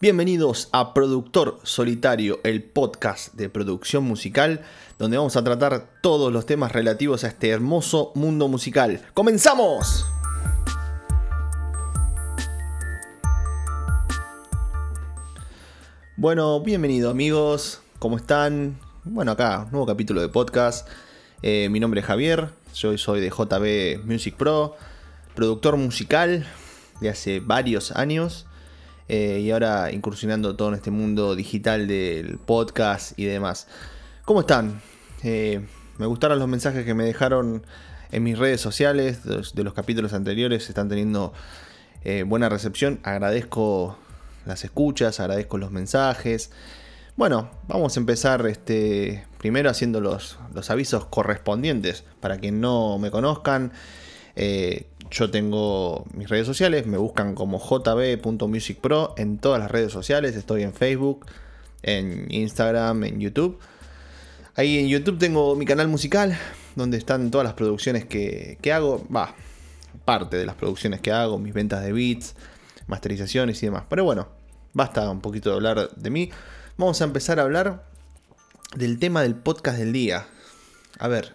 Bienvenidos a Productor Solitario, el podcast de producción musical, donde vamos a tratar todos los temas relativos a este hermoso mundo musical. ¡Comenzamos! Bueno, bienvenidos amigos, ¿cómo están? Bueno, acá, nuevo capítulo de podcast. Eh, mi nombre es Javier, yo soy de JB Music Pro, productor musical de hace varios años. Eh, y ahora incursionando todo en este mundo digital del podcast y demás. ¿Cómo están? Eh, me gustaron los mensajes que me dejaron en mis redes sociales de los, capítulos anteriores, están teniendo eh, buena recepción, agradezco las escuchas, agradezco los mensajes. Bueno, vamos a empezar este, primero haciendo los, los avisos correspondientes para quien no me conozcan. Yo tengo mis redes sociales, me buscan como jb.musicpro en todas las redes sociales, estoy en Facebook, en Instagram, en YouTube. Ahí en YouTube tengo mi canal musical, donde están todas las producciones que, hago, va, parte de las producciones que hago, mis ventas de beats, masterizaciones y demás. Pero bueno, basta un poquito de hablar de mí. Vamos a empezar a hablar del tema del podcast del día. A ver,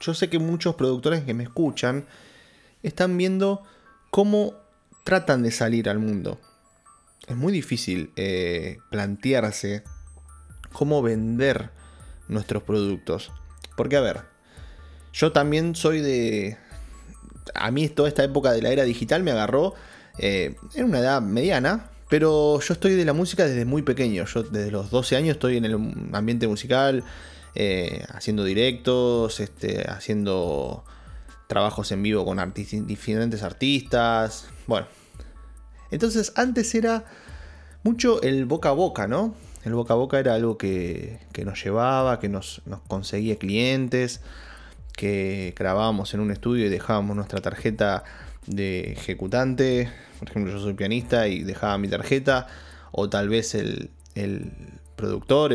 yo sé que muchos productores que me escuchan están viendo cómo tratan de salir al mundo. Es muy difícil eh, plantearse cómo vender nuestros productos. Porque a ver, yo también soy de... A mí toda esta época de la era digital me agarró eh, en una edad mediana, pero yo estoy de la música desde muy pequeño. Yo desde los 12 años estoy en el ambiente musical, eh, haciendo directos, este, haciendo trabajos en vivo con diferentes artistas. Bueno, entonces antes era mucho el boca a boca, ¿no? El boca a boca era algo que, nos llevaba, que nos, conseguía clientes, que grabábamos en un estudio y dejábamos nuestra tarjeta de ejecutante. Por ejemplo, yo soy pianista y dejaba mi tarjeta. O tal vez el, productor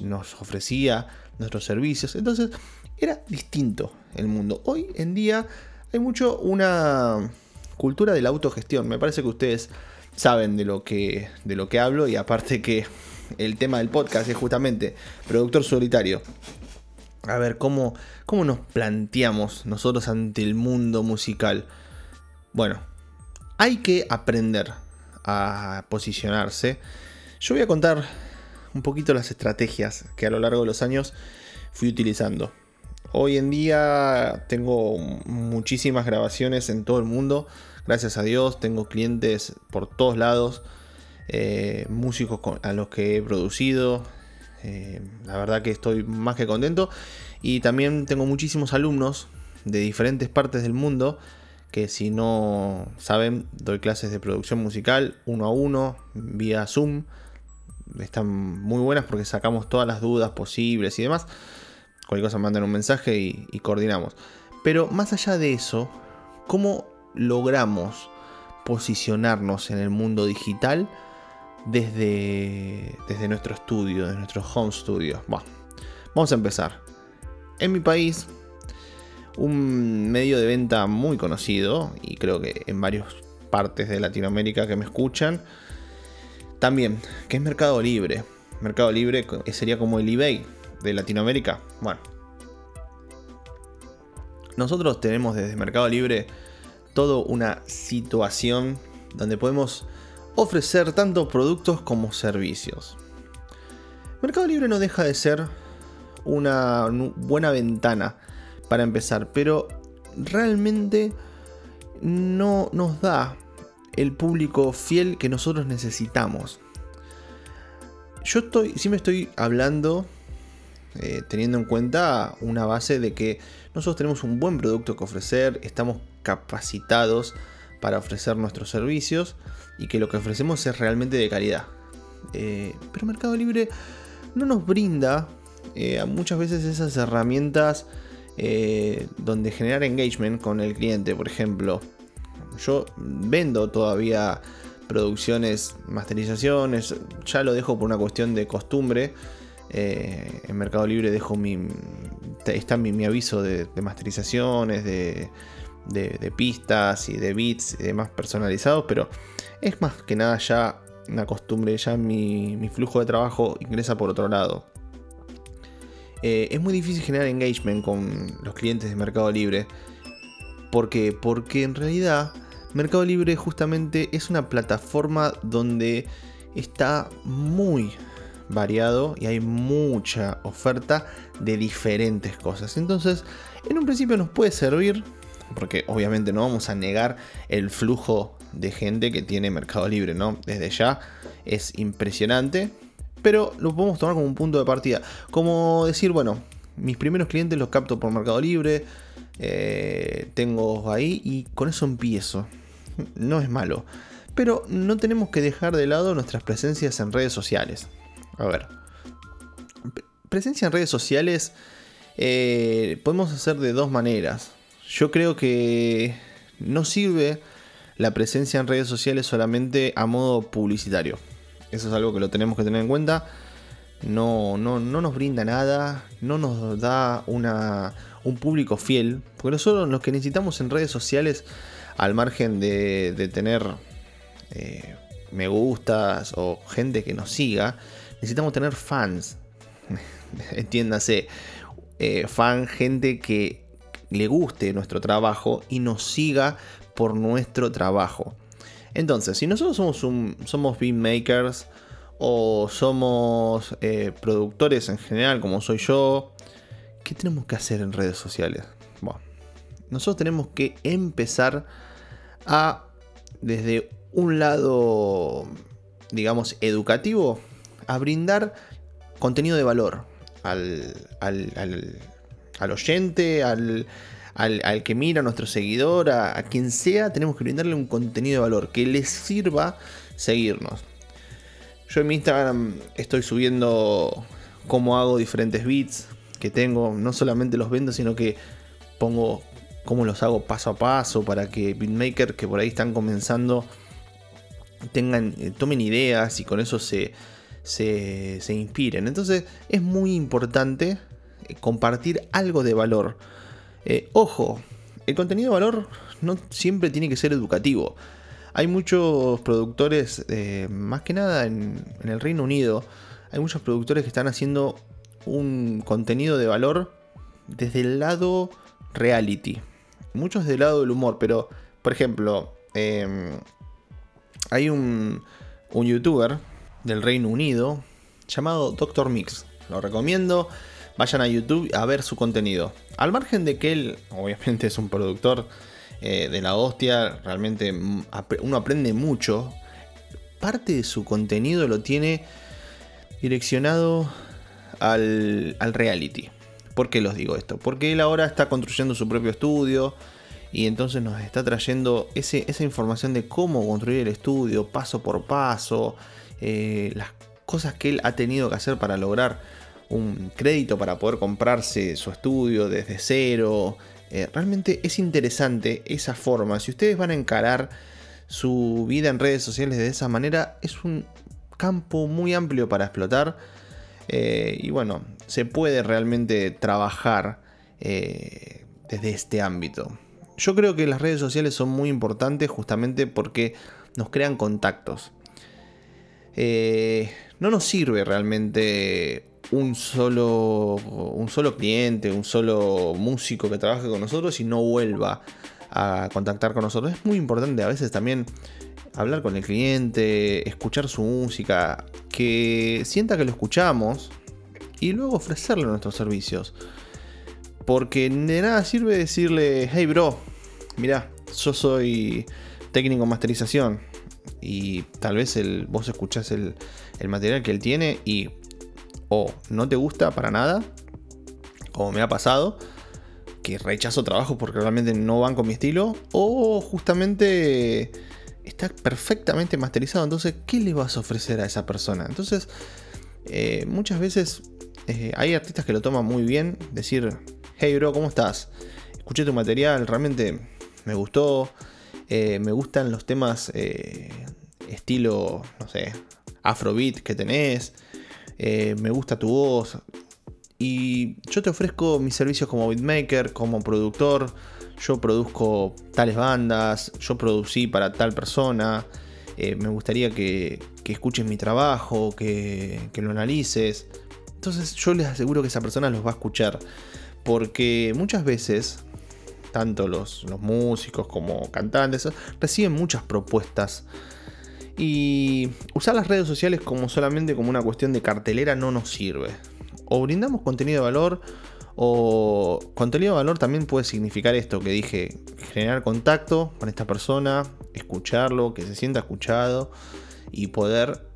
nos ofrecía nuestros servicios. Entonces era distinto el mundo. Hoy en día hay mucho una cultura de la autogestión. Me parece que ustedes saben de lo que, de lo que hablo y aparte que el tema del podcast es justamente productor solitario. A ver, ¿cómo, cómo nos planteamos nosotros ante el mundo musical? Bueno, hay que aprender a posicionarse. Yo voy a contar un poquito las estrategias que a lo largo de los años fui utilizando. Hoy en día tengo muchísimas grabaciones en todo el mundo, gracias a Dios, tengo clientes por todos lados, eh, músicos a los que he producido, eh, la verdad que estoy más que contento y también tengo muchísimos alumnos de diferentes partes del mundo que si no saben doy clases de producción musical uno a uno vía Zoom, están muy buenas porque sacamos todas las dudas posibles y demás. Cualquier cosa mandan un mensaje y, coordinamos. Pero más allá de eso, ¿cómo logramos posicionarnos en el mundo digital desde, desde nuestro estudio, desde nuestro home studio? Bueno, vamos a empezar. En mi país, un medio de venta muy conocido, y creo que en varias partes de Latinoamérica que me escuchan, también, que es Mercado Libre. Mercado Libre sería como el eBay de Latinoamérica. Bueno. Nosotros tenemos desde Mercado Libre toda una situación donde podemos ofrecer tanto productos como servicios. Mercado Libre no deja de ser una buena ventana para empezar, pero realmente no nos da el público fiel que nosotros necesitamos. Yo estoy, sí me estoy hablando eh, teniendo en cuenta una base de que nosotros tenemos un buen producto que ofrecer, estamos capacitados para ofrecer nuestros servicios y que lo que ofrecemos es realmente de calidad. Eh, pero Mercado Libre no nos brinda eh, muchas veces esas herramientas donde generar engagement con el cliente, por ejemplo. Yo vendo todavía producciones, masterizaciones, ya lo dejo por una cuestión de costumbre eh, en Mercado Libre dejo mi. Está mi, aviso de, masterizaciones, de, pistas y de beats y demás personalizados, pero es más que nada ya una costumbre, ya mi, flujo de trabajo ingresa por otro lado. Eh, es muy difícil generar engagement con los clientes de Mercado Libre. ¿Por qué? Porque en realidad Mercado Libre justamente es una plataforma donde está muy variado y hay mucha oferta de diferentes cosas. Entonces, en un principio nos puede servir, porque obviamente no vamos a negar el flujo de gente que tiene Mercado Libre, ¿no? Desde ya es impresionante, pero lo podemos tomar como un punto de partida. Como decir, bueno, mis primeros clientes los capto por Mercado Libre, eh, tengo ahí y con eso empiezo. No es malo. Pero no tenemos que dejar de lado nuestras presencias en redes sociales. A ver. Presencia en redes sociales eh, podemos hacer de dos maneras. Yo creo que no sirve la presencia en redes sociales solamente a modo publicitario. Eso es algo que lo tenemos que tener en cuenta. No, no, no nos brinda nada, no nos da una, un público fiel. Porque nosotros lo que necesitamos en redes sociales, al margen de, tener eh, me gustas o gente que nos siga, necesitamos tener fans. Entiéndase, eh, fan, gente que le guste nuestro trabajo y nos siga por nuestro trabajo. Entonces, si nosotros somos, un, somos beatmakers o somos eh, productores en general, como soy yo, ¿qué tenemos que hacer en redes sociales? Bueno, nosotros tenemos que empezar a, desde un lado, digamos, educativo, a brindar contenido de valor al, al, al, al oyente, al, al, que mira, a nuestro seguidor, a, quien sea, tenemos que brindarle un contenido de valor que les sirva seguirnos. Yo en mi Instagram estoy subiendo cómo hago diferentes beats que tengo. No solamente los vendo, sino que pongo cómo los hago paso a paso para que beatmakers que por ahí están comenzando tengan, eh, tomen ideas y con eso se, se, se inspiren. Entonces es muy importante eh, compartir algo de valor eh, ojo, el contenido de valor no siempre tiene que ser educativo. Hay muchos productores, eh, más que nada en, el Reino Unido, hay muchos productores que están haciendo un contenido de valor desde el lado reality. Muchos desde el lado del humor, pero, por ejemplo, em, hay un, un youtuber del Reino Unido llamado Doctor Mix. Lo recomiendo vayan a YouTube a ver su contenido. Al margen de que él, obviamente, es un productor eh, de la hostia, realmente uno aprende mucho. Parte de su contenido lo tiene direccionado al, reality. ¿Por qué los digo esto? Porque él ahora está construyendo su propio estudio y entonces nos está trayendo esa información de cómo construir el estudio paso por paso, eh, las cosas que él ha tenido que hacer para lograr un crédito para poder comprarse su estudio desde cero. Eh, realmente es interesante esa forma. Si ustedes van a encarar su vida en redes sociales de esa manera, es un campo muy amplio para explotar. Eh, y bueno, se puede realmente trabajar eh, desde este ámbito. Yo creo que las redes sociales son muy importantes justamente porque nos crean contactos. no nos sirve realmente un solo, un solo cliente, un solo músico que trabaje con nosotros y no vuelva a contactar con nosotros. Es muy importante a veces también hablar con el cliente, escuchar su música, que sienta que lo escuchamos y luego ofrecerle nuestros servicios. Porque de nada sirve decirle, hey bro, mira, yo soy técnico en masterización. Y tal vez el, vos escuchás el, el material que él tiene y o no te gusta para nada, como me ha pasado, que rechazo trabajo porque realmente no van con mi estilo, o justamente está perfectamente masterizado, entonces, ¿qué le vas a ofrecer a esa persona? Entonces, eh, muchas veces eh, hay artistas que lo toman muy bien, decir, hey bro, ¿cómo estás? Escuché tu material, realmente me gustó, eh, me gustan los temas estilo, no sé, afrobeat que tenés. Eh, me gusta tu voz. Y yo te ofrezco mis servicios como beatmaker, como productor. Yo produzco tales bandas, yo producí para tal persona. eh, me gustaría que, escuches mi trabajo, que, que lo analices. Entonces yo les aseguro que esa persona los va a escuchar. Porque muchas veces, tanto los, los músicos como cantantes, reciben muchas propuestas. Y usar las redes sociales como solamente como una cuestión de cartelera no nos sirve. O brindamos contenido de valor o contenido de valor también puede significar esto que dije, generar contacto con esta persona, escucharlo, que se sienta escuchado y poder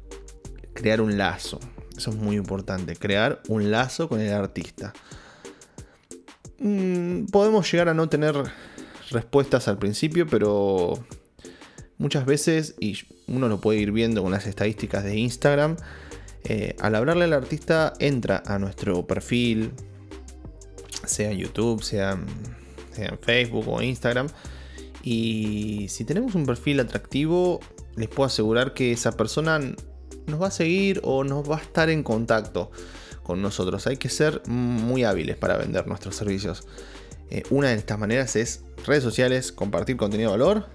crear un lazo. Eso es muy importante, crear un lazo con el artista. Mm, podemos llegar a no tener respuestas al principio, pero muchas veces, uno lo puede ir viendo con las estadísticas de Instagram, eh, al hablarle al artista entra a nuestro perfil, sea en YouTube, sea, en Facebook o Instagram. Y si tenemos un perfil atractivo, les puedo asegurar que esa persona nos va a seguir o nos va a estar en contacto con nosotros. Hay que ser muy hábiles para vender nuestros servicios. Eh, una de estas maneras es redes sociales, compartir contenido de valor.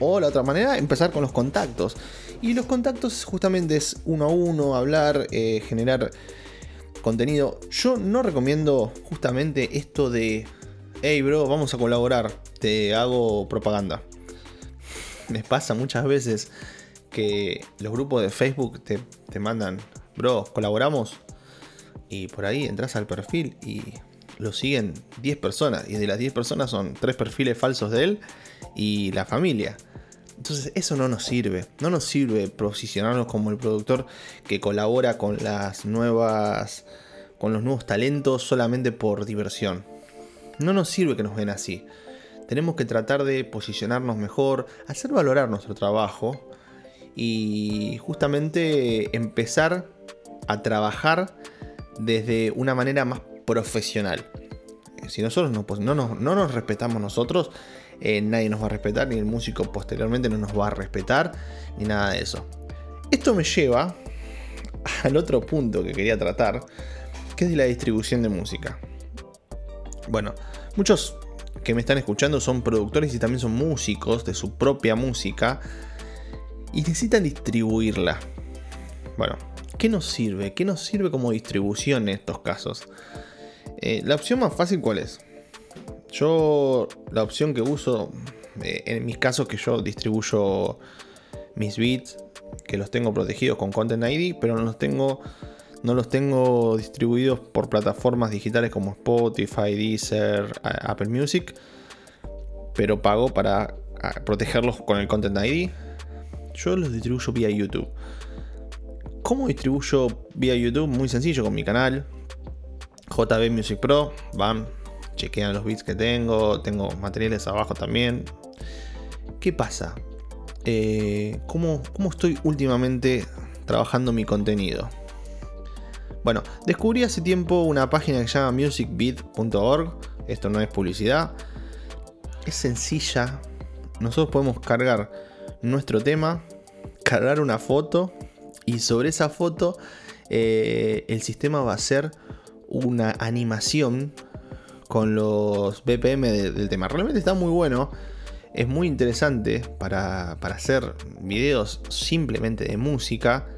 O la otra manera, empezar con los contactos. Y los contactos justamente es uno a uno, hablar, eh, generar contenido. Yo no recomiendo justamente esto de, hey bro, vamos a colaborar, te hago propaganda. Me pasa muchas veces que los grupos de Facebook te, mandan, bro, colaboramos. Y por ahí entras al perfil y lo siguen 10 personas. Y de las 10 personas son 3 perfiles falsos de él y la familia. Entonces eso no nos sirve. No nos sirve posicionarnos como el productor que colabora con las nuevas. con los nuevos talentos solamente por diversión. No nos sirve que nos ven así. Tenemos que tratar de posicionarnos mejor, hacer valorar nuestro trabajo y justamente empezar a trabajar desde una manera más profesional. Si nosotros no, no, nos, no nos respetamos nosotros, eh, nadie nos va a respetar, ni el músico posteriormente no nos va a respetar, ni nada de eso. Esto me lleva al otro punto que quería tratar, que es de la distribución de música. Bueno, muchos que me están escuchando son productores y también son músicos de su propia música y necesitan distribuirla. Bueno, ¿qué nos sirve? ¿Qué nos sirve como distribución en estos casos? Eh, la opción más fácil, ¿cuál es? Yo la opción que uso, eh, en mis casos que yo distribuyo mis beats, que los tengo protegidos con Content ID, pero no los tengo, no los tengo distribuidos por plataformas digitales como Spotify, Deezer, Apple Music, pero pago para protegerlos con el Content ID. Yo los distribuyo vía YouTube. ¿Cómo distribuyo vía YouTube? Muy sencillo, con mi canal, JB Music Pro, van, chequean los bits que tengo, tengo materiales abajo también. ¿Qué pasa? Eh, ¿cómo, estoy últimamente trabajando mi contenido? Bueno, descubrí hace tiempo una página que se llama musicbeat.org. Esto no es publicidad. Es sencilla. Nosotros podemos cargar nuestro tema, cargar una foto y sobre esa foto eh, el sistema va a hacer una animación con los BPM del tema. Realmente está muy bueno. Es muy interesante para, hacer videos simplemente de música.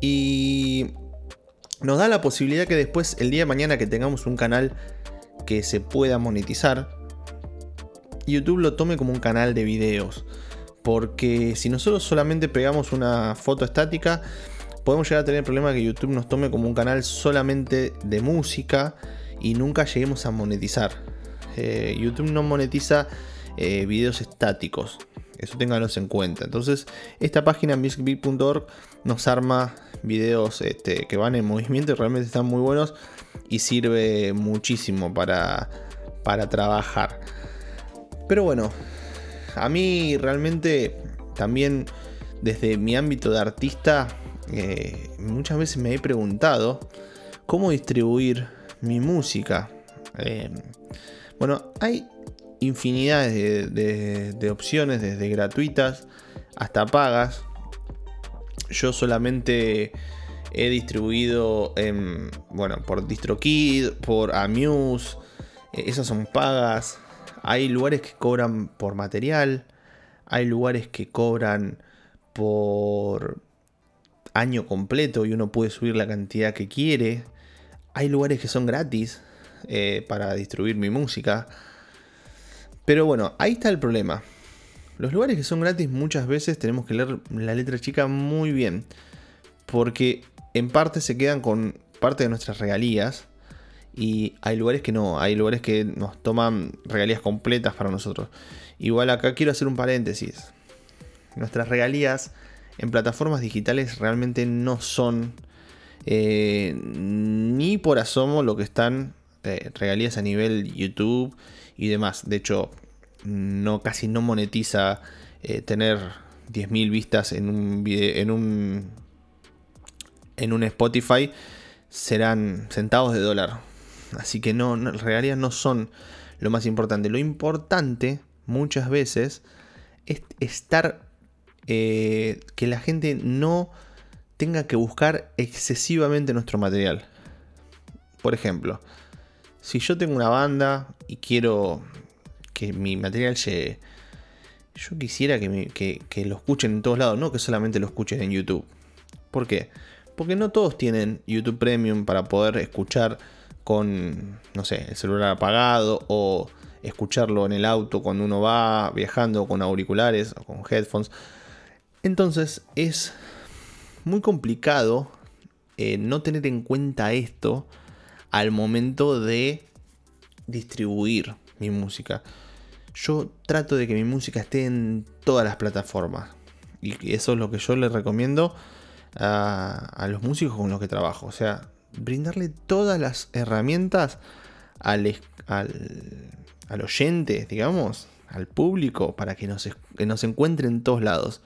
Y nos da la posibilidad que después, el día de mañana que tengamos un canal que se pueda monetizar, YouTube lo tome como un canal de videos. Porque si nosotros solamente pegamos una foto estática, podemos llegar a tener el problema de que YouTube nos tome como un canal solamente de música y nunca lleguemos a monetizar. Eh, YouTube no monetiza eh, videos estáticos. Eso ténganlos en cuenta. Entonces, esta página musicbeat.org nos arma videos este, que van en movimiento y realmente están muy buenos y sirve muchísimo para, para trabajar. Pero bueno, a mí realmente también desde mi ámbito de artista, eh, muchas veces me he preguntado cómo distribuir mi música. Eh, bueno, hay infinidad de, opciones, desde gratuitas hasta pagas. Yo solamente he distribuido en, bueno, por DistroKid, por Amuse. Eh, esas son pagas. Hay lugares que cobran por material. Hay lugares que cobran por año completo y uno puede subir la cantidad que quiere. Hay lugares que son gratis eh, para distribuir mi música. Pero bueno, ahí está el problema. Los lugares que son gratis muchas veces tenemos que leer la letra chica muy bien. Porque en parte se quedan con parte de nuestras regalías. Y hay lugares que no, hay lugares que nos toman regalías completas para nosotros. Igual acá quiero hacer un paréntesis. Nuestras regalías en plataformas digitales realmente no son eh, ni por asomo lo que están eh, regalías a nivel YouTube y demás. De hecho, no casi no monetiza eh, tener 10.000 vistas en un en un en un Spotify serán centavos de dólar. Así que no regalías no son lo más importante. Lo importante muchas veces es estar eh, que la gente no tenga que buscar excesivamente nuestro material. Por ejemplo, si yo tengo una banda y quiero que mi material llegue, yo quisiera que, que, lo escuchen en todos lados, no que solamente lo escuchen en YouTube. ¿Por qué? Porque no todos tienen YouTube Premium para poder escuchar con, no sé, el celular apagado o escucharlo en el auto cuando uno va viajando con auriculares o con headphones. Entonces es muy complicado eh, no tener en cuenta esto al momento de distribuir mi música. Yo trato de que mi música esté en todas las plataformas. Y eso es lo que yo le recomiendo a, los músicos con los que trabajo. O sea, brindarle todas las herramientas al, al, oyente, digamos, al público, para que nos, que nos encuentre en todos lados.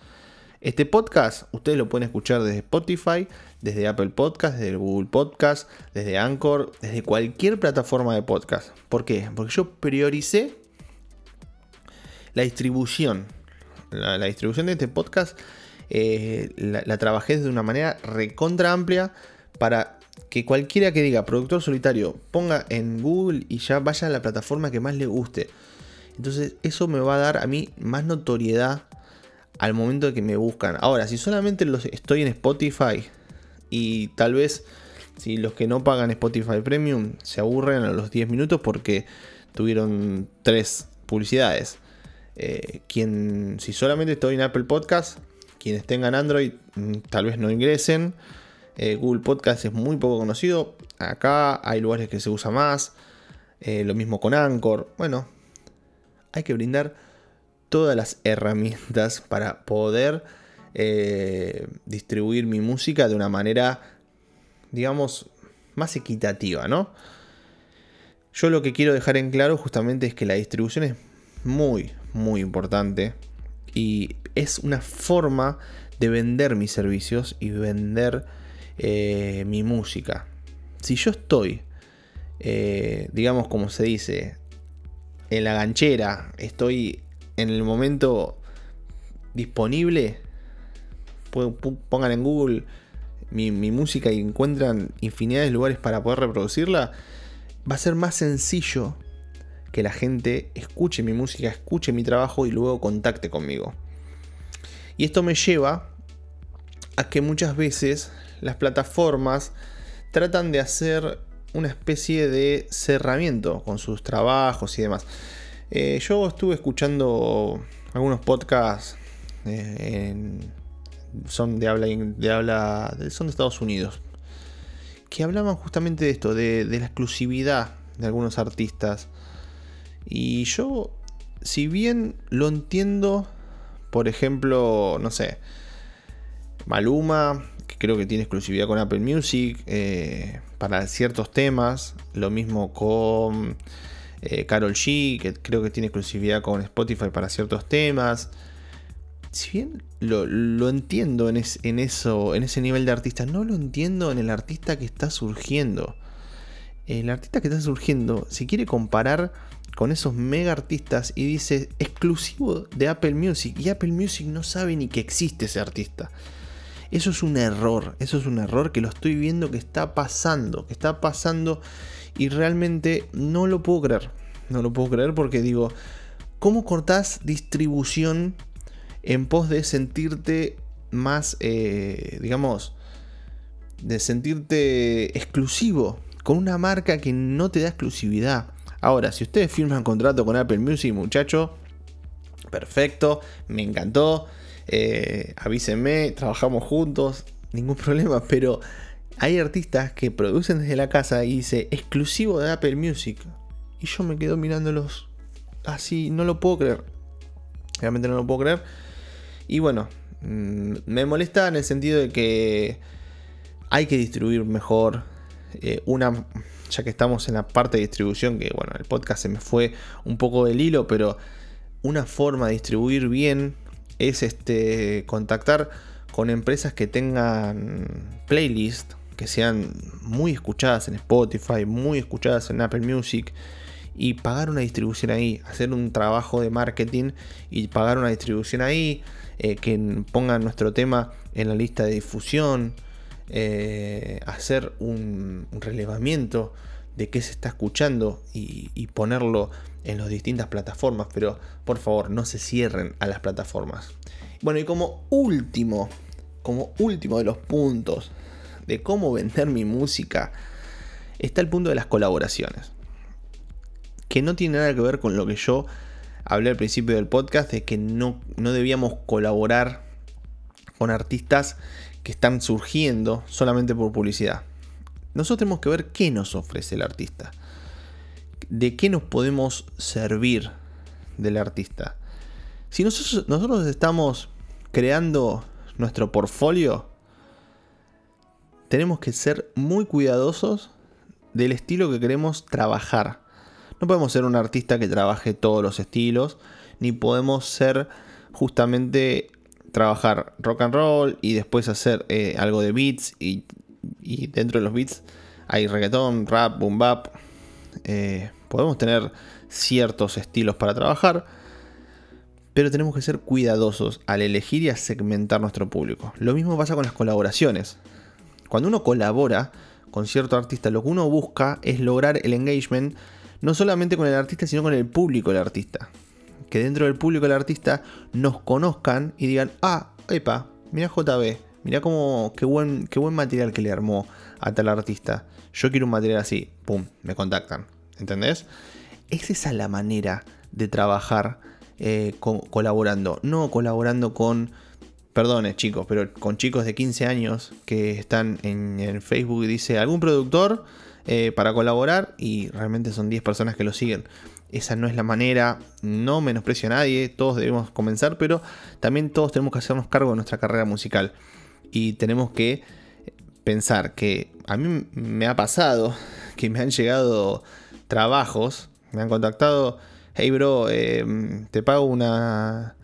Este podcast ustedes lo pueden escuchar desde Spotify, desde Apple Podcast, desde Google Podcast, desde Anchor, desde cualquier plataforma de podcast. ¿Por qué? Porque yo prioricé la distribución. La, distribución de este podcast eh, la, trabajé de una manera recontra amplia para que cualquiera que diga productor solitario ponga en Google y ya vaya a la plataforma que más le guste. Entonces eso me va a dar a mí más notoriedad al momento de que me buscan. Ahora, si solamente los estoy en Spotify y tal vez si los que no pagan Spotify Premium se aburren a los 10 minutos porque tuvieron tres publicidades. Eh, quien, si solamente estoy en Apple Podcast, quienes tengan Android mm, tal vez no ingresen. Eh, Google Podcast es muy poco conocido. Acá hay lugares que se usa más. Eh, lo mismo con Anchor. Bueno, hay que brindar todas las herramientas para poder eh, distribuir mi música de una manera, digamos, más equitativa, ¿no? Yo lo que quiero dejar en claro justamente es que la distribución es muy, muy importante y es una forma de vender mis servicios y vender eh, mi música. Si yo estoy, eh, digamos como se dice, en la ganchera, estoy en el momento disponible, pongan en Google mi, música y encuentran infinidad de lugares para poder reproducirla, va a ser más sencillo que la gente escuche mi música, escuche mi trabajo y luego contacte conmigo. Y esto me lleva a que muchas veces las plataformas tratan de hacer una especie de cerramiento con sus trabajos y demás. Eh, yo estuve escuchando algunos podcasts eh, son de habla, de habla son de Estados Unidos que hablaban justamente de esto, de, la exclusividad de algunos artistas. Y yo, si bien lo entiendo, por ejemplo, no sé, Maluma, que creo que tiene exclusividad con Apple Music eh, para ciertos temas, lo mismo con eh, Carol G, que creo que tiene exclusividad con Spotify para ciertos temas. Si bien lo, entiendo en, eso, en ese nivel de artista, no lo entiendo en el artista que está surgiendo. El artista que está surgiendo, si quiere comparar con esos mega artistas y dice exclusivo de Apple Music, y Apple Music no sabe ni que existe ese artista. Eso es un error, eso es un error que lo estoy viendo que está pasando, que está pasando y realmente no lo puedo creer. No lo puedo creer porque digo, ¿cómo cortás distribución en pos de sentirte más, eh, digamos, de sentirte exclusivo con una marca que no te da exclusividad. Ahora, si ustedes firman contrato con Apple Music, muchacho, perfecto, me encantó. Eh, avísenme, trabajamos juntos, ningún problema, pero hay artistas que producen desde la casa y dice exclusivo de Apple Music. Y yo me quedo mirándolos así, no lo puedo creer. Realmente no lo puedo creer. Y bueno, mm, me molesta en el sentido de que hay que distribuir mejor. Eh, una, ya que estamos en la parte de distribución, que bueno, el podcast se me fue un poco del hilo, pero una forma de distribuir bien es este contactar con empresas que tengan playlists que sean muy escuchadas en Spotify, muy escuchadas en Apple Music y pagar una distribución ahí, hacer un trabajo de marketing y pagar una distribución ahí, eh, que pongan nuestro tema en la lista de difusión, eh, hacer un, relevamiento de qué se está escuchando y, y ponerlo en las distintas plataformas, pero por favor no se cierren a las plataformas. Bueno, y como último, como último de los puntos de cómo vender mi música, está el punto de las colaboraciones. Que no tiene nada que ver con lo que yo hablé al principio del podcast, de que no, no debíamos colaborar con artistas que están surgiendo solamente por publicidad. Nosotros tenemos que ver qué nos ofrece el artista. De qué nos podemos servir del artista. Si nosotros, nosotros estamos creando nuestro portfolio, tenemos que ser muy cuidadosos del estilo que queremos trabajar. No podemos ser un artista que trabaje todos los estilos, ni podemos ser justamente trabajar rock and roll y después hacer eh, algo de beats y, dentro de los beats hay reggaetón, rap, boom bap. Eh, podemos tener ciertos estilos para trabajar, pero tenemos que ser cuidadosos al elegir y a segmentar nuestro público. Lo mismo pasa con las colaboraciones. Cuando uno colabora con cierto artista, lo que uno busca es lograr el engagement no solamente con el artista, sino con el público del artista. Que dentro del público del artista nos conozcan y digan, ah, epa, mira JB, mira cómo, qué buen, qué buen material que le armó a tal artista. Yo quiero un material así, pum, me contactan. ¿Entendés? Es esa la manera de trabajar eh, colaborando, no colaborando con Perdone chicos, pero con chicos de 15 años que están en, Facebook y dice algún productor eh, para colaborar y realmente son 10 personas que lo siguen. Esa no es la manera, no menosprecio a nadie, todos debemos comenzar, pero también todos tenemos que hacernos cargo de nuestra carrera musical. Y tenemos que pensar que a mí me ha pasado que me han llegado trabajos, me han contactado, hey bro, eh, te pago una,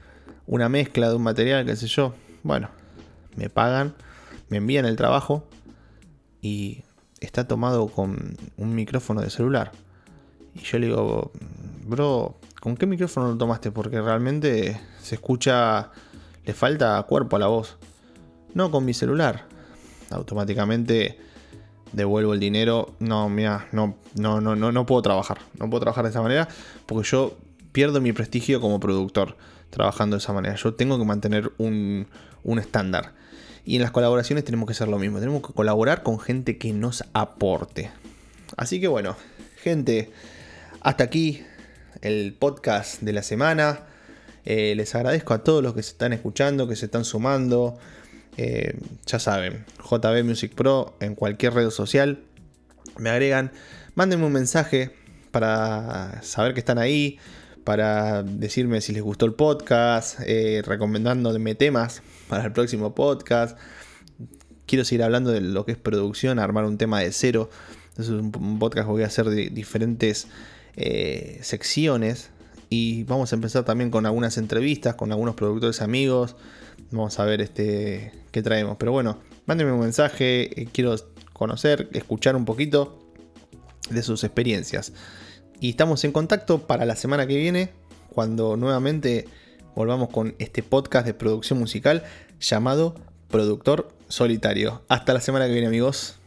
una mezcla de un material, qué sé yo. Bueno, me pagan, me envían el trabajo y está tomado con un micrófono de celular. Y yo le digo, bro, ¿con qué micrófono lo tomaste? Porque realmente se escucha, le falta cuerpo a la voz. No, con mi celular. Automáticamente devuelvo el dinero. No, mira, no, no, no, no, no puedo trabajar. No puedo trabajar de esa manera porque yo pierdo mi prestigio como productor trabajando de esa manera. Yo tengo que mantener un, un estándar. Y en las colaboraciones tenemos que hacer lo mismo. Tenemos que colaborar con gente que nos aporte. Así que bueno, gente, hasta aquí el podcast de la semana. Eh, les agradezco a todos los que se están escuchando, que se están sumando. Eh, ya saben, JB Music Pro en cualquier red social. Me agregan, mándenme un mensaje para saber que están ahí para decirme si les gustó el podcast, eh, recomendándome temas para el próximo podcast. Quiero seguir hablando de lo que es producción, armar un tema de cero. es un podcast voy a hacer de diferentes eh, secciones. Y vamos a empezar también con algunas entrevistas con algunos productores amigos. Vamos a ver este, qué traemos. Pero bueno, mándenme un mensaje. Eh, quiero conocer, escuchar un poquito de sus experiencias. Y estamos en contacto para la semana que viene, cuando nuevamente volvamos con este podcast de producción musical llamado Productor Solitario. Hasta la semana que viene amigos.